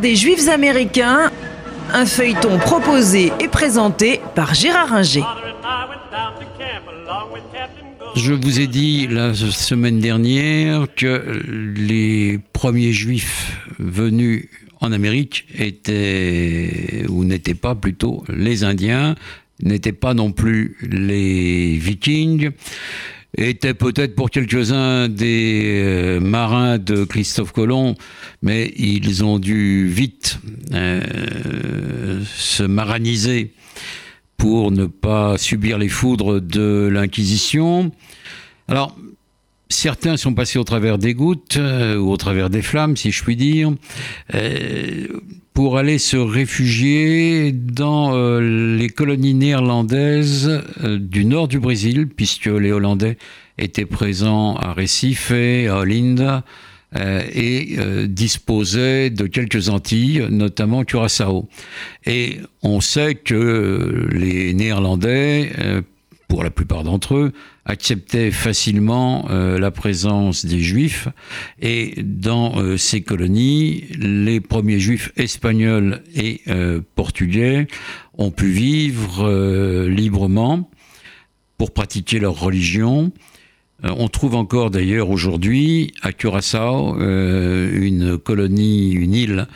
Des Juifs américains, un feuilleton proposé et présenté par Gérard Inger. Je vous ai dit la semaine dernière que les premiers juifs venus en Amérique étaient, ou n'étaient pas plutôt, les Indiens, n'étaient pas non plus les Vikings, étaient peut-être pour quelques-uns des euh, marins de Christophe Colomb, mais ils ont dû vite euh, se maraniser pour ne pas subir les foudres de l'Inquisition. Alors, certains sont passés au travers des gouttes, euh, ou au travers des flammes, si je puis dire, euh, pour aller se réfugier dans euh, les colonies néerlandaises du nord du Brésil, puisque les Hollandais étaient présents à Recife, à Olinda, et disposaient de quelques Antilles, notamment Curaçao. Et on sait que les Néerlandais, pour la plupart d'entre eux, acceptaient facilement euh, la présence des juifs et dans euh, ces colonies, les premiers juifs espagnols et euh, portugais ont pu vivre librement pour pratiquer leur religion. On trouve encore d'ailleurs aujourd'hui à Curaçao une colonie, une île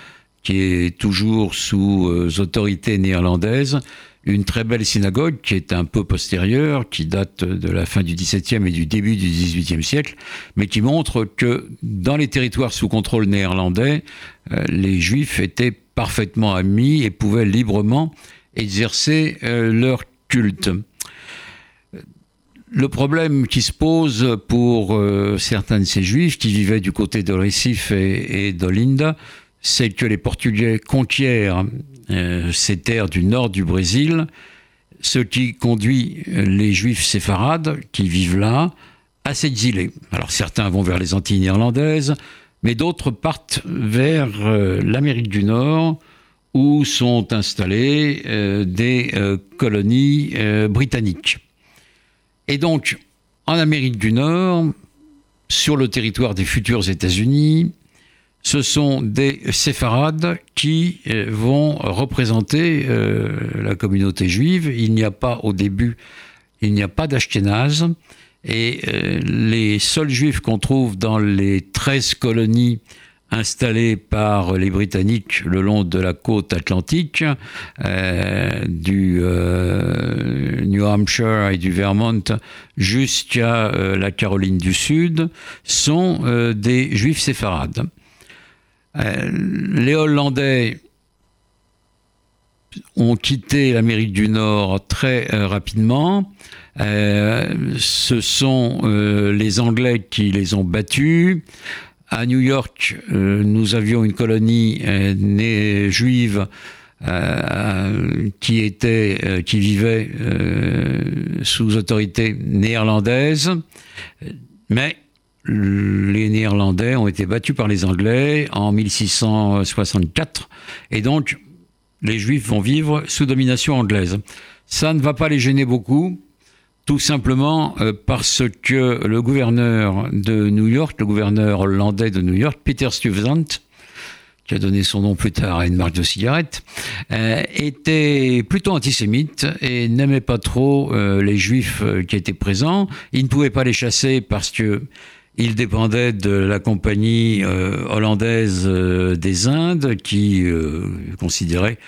qui est toujours sous autorité néerlandaise une très belle synagogue qui est un peu postérieure, qui date de la fin du XVIIe et du début du XVIIIe siècle, mais qui montre que dans les territoires sous contrôle néerlandais, euh, les juifs étaient parfaitement amis et pouvaient librement exercer euh, leur culte. Le problème qui se pose pour euh, certains de ces juifs qui vivaient du côté de Recife et, d'Olinda, c'est que les Portugais conquièrent ces terres du nord du Brésil, ce qui conduit les juifs séfarades qui vivent là à s'exiler. Alors certains vont vers les Antilles néerlandaises, mais d'autres partent vers euh, l'Amérique du Nord où sont installées euh, des colonies britanniques. Et donc, en Amérique du Nord, sur le territoire des futurs États-Unis, ce sont des séfarades qui euh, vont représenter euh, la communauté juive. Il n'y a pas au début, il n'y a pas d'Ashkénaz. Et euh, les seuls juifs qu'on trouve dans les 13 colonies installées par les Britanniques le long de la côte atlantique, du New Hampshire et du Vermont jusqu'à la Caroline du Sud, sont des juifs séfarades. Euh, les Hollandais ont quitté l'Amérique du Nord très euh, rapidement. Euh, ce sont les Anglais qui les ont battus. À New York, nous avions une colonie juive qui était, qui vivait sous autorité néerlandaise, mais les Néerlandais ont été battus par les Anglais en 1664 et donc les Juifs vont vivre sous domination anglaise. Ça ne va pas les gêner beaucoup, tout simplement euh, parce que le gouverneur de New York, le gouverneur hollandais de New York, Peter Stuyvesant, qui a donné son nom plus tard à une marque de cigarettes, euh, était plutôt antisémite et n'aimait pas trop euh, les juifs qui étaient présents. Il ne pouvait pas les chasser parce que il dépendait de la compagnie euh, hollandaise euh, des Indes qui euh, considérait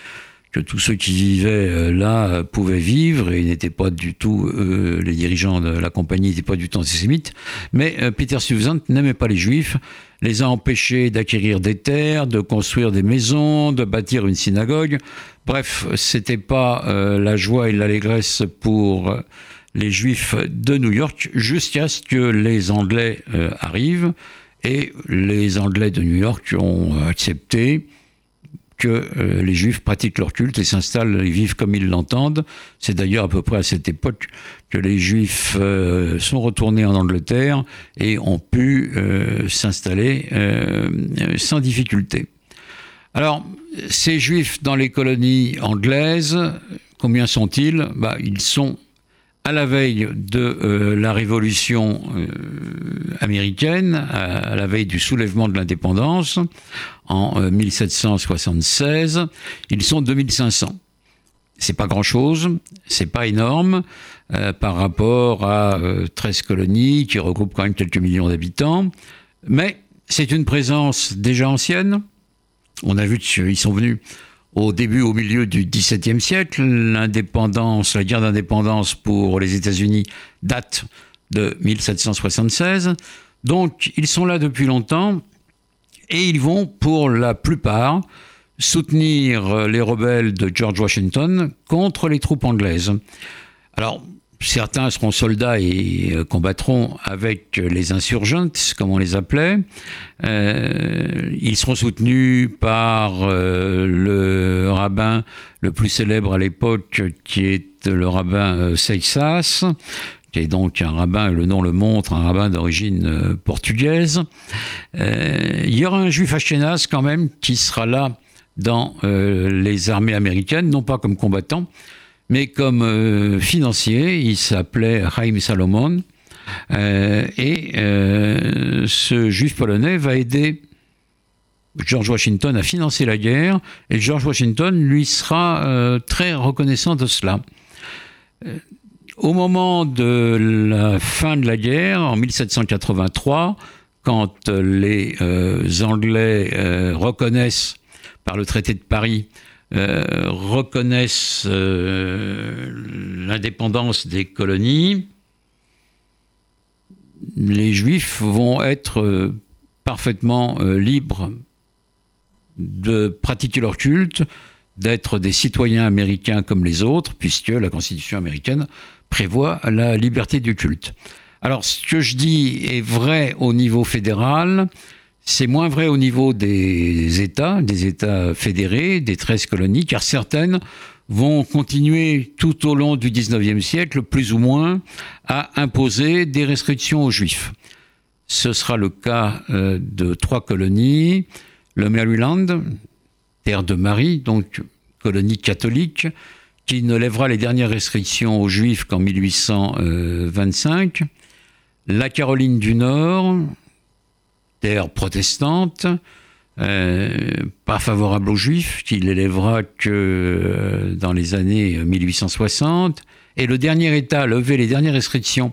que tous ceux qui vivaient là pouvaient vivre et n'étaient pas du tout, les dirigeants de la compagnie n'étaient pas du tout antisémites. Mais Peter Stuyvesant n'aimait pas les juifs, les a empêchés d'acquérir des terres, de construire des maisons, de bâtir une synagogue. Bref, c'était pas la joie et l'allégresse pour les Juifs de New York jusqu'à ce que les Anglais euh, arrivent. Et les Anglais de New York ont accepté que euh, les Juifs pratiquent leur culte et s'installent et vivent comme ils l'entendent. C'est d'ailleurs à peu près à cette époque que les Juifs euh, sont retournés en Angleterre et ont pu s'installer sans difficulté. Alors, ces Juifs dans les colonies anglaises, combien sont-ils? Bah, Ils sont à la veille de la révolution américaine, à, la veille du soulèvement de l'indépendance, en 1776, ils sont 2500. C'est pas grand-chose, c'est pas énorme par rapport à 13 colonies qui regroupent quand même quelques millions d'habitants, mais c'est une présence déjà ancienne. On a vu qu'ils sont venus au début, au milieu du XVIIe siècle. L'indépendance, la guerre d'indépendance pour les États-Unis date de 1776. Donc, ils sont là depuis longtemps et ils vont, pour la plupart, soutenir les rebelles de George Washington contre les troupes anglaises. Alors, Certains seront soldats et euh, combattront avec les insurgents, comme on les appelait. Euh, ils seront soutenus par euh, le rabbin le plus célèbre à l'époque, qui est le rabbin Seixas, qui est donc un rabbin, le nom le montre, un rabbin d'origine portugaise. il y aura un juif Ashkenaz quand même qui sera là dans les armées américaines, non pas comme combattant, mais comme euh, financier, il s'appelait Chaim Salomon. Euh, et euh, ce juif polonais va aider George Washington à financer la guerre, et George Washington lui sera très reconnaissant de cela. Au moment de la fin de la guerre, en 1783, quand les Anglais reconnaissent par le traité de Paris reconnaissent euh, l'indépendance des colonies, les juifs vont être euh, parfaitement libres de pratiquer leur culte, d'être des citoyens américains comme les autres, puisque la Constitution américaine prévoit la liberté du culte. Alors, ce que je dis est vrai au niveau fédéral, c'est moins vrai au niveau des États, des États fédérés, des 13 colonies, car certaines vont continuer tout au long du 19e siècle, plus ou moins, à imposer des restrictions aux Juifs. Ce sera le cas euh, de trois colonies, le Maryland, terre de Marie, donc colonie catholique, qui ne lèvera les dernières restrictions aux Juifs qu'en 1825, la Caroline du Nord, terre protestante, euh, pas favorable aux juifs, qui l'élèvera que euh, dans les années 1860. Et le dernier État à lever les dernières restrictions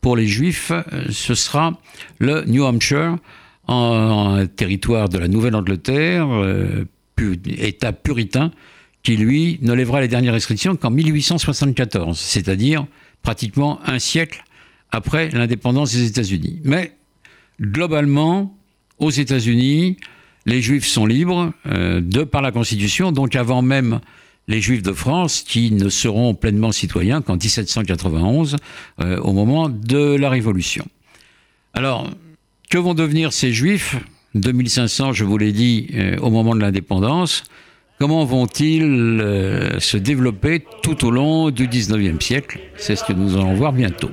pour les juifs, euh, ce sera le New Hampshire, en, territoire de la Nouvelle-Angleterre, État puritain, qui lui ne lèvera les dernières restrictions qu'en 1874, c'est-à-dire pratiquement un siècle après l'indépendance des États-Unis. Mais globalement, aux États-Unis, les Juifs sont libres euh, de par la Constitution, donc avant même les Juifs de France qui ne seront pleinement citoyens qu'en 1791, euh, au moment de la Révolution. Alors, que vont devenir ces Juifs? 2500, je vous l'ai dit, euh, au moment de l'indépendance. Comment vont-ils se développer tout au long du 19e siècle? C'est ce que nous allons voir bientôt.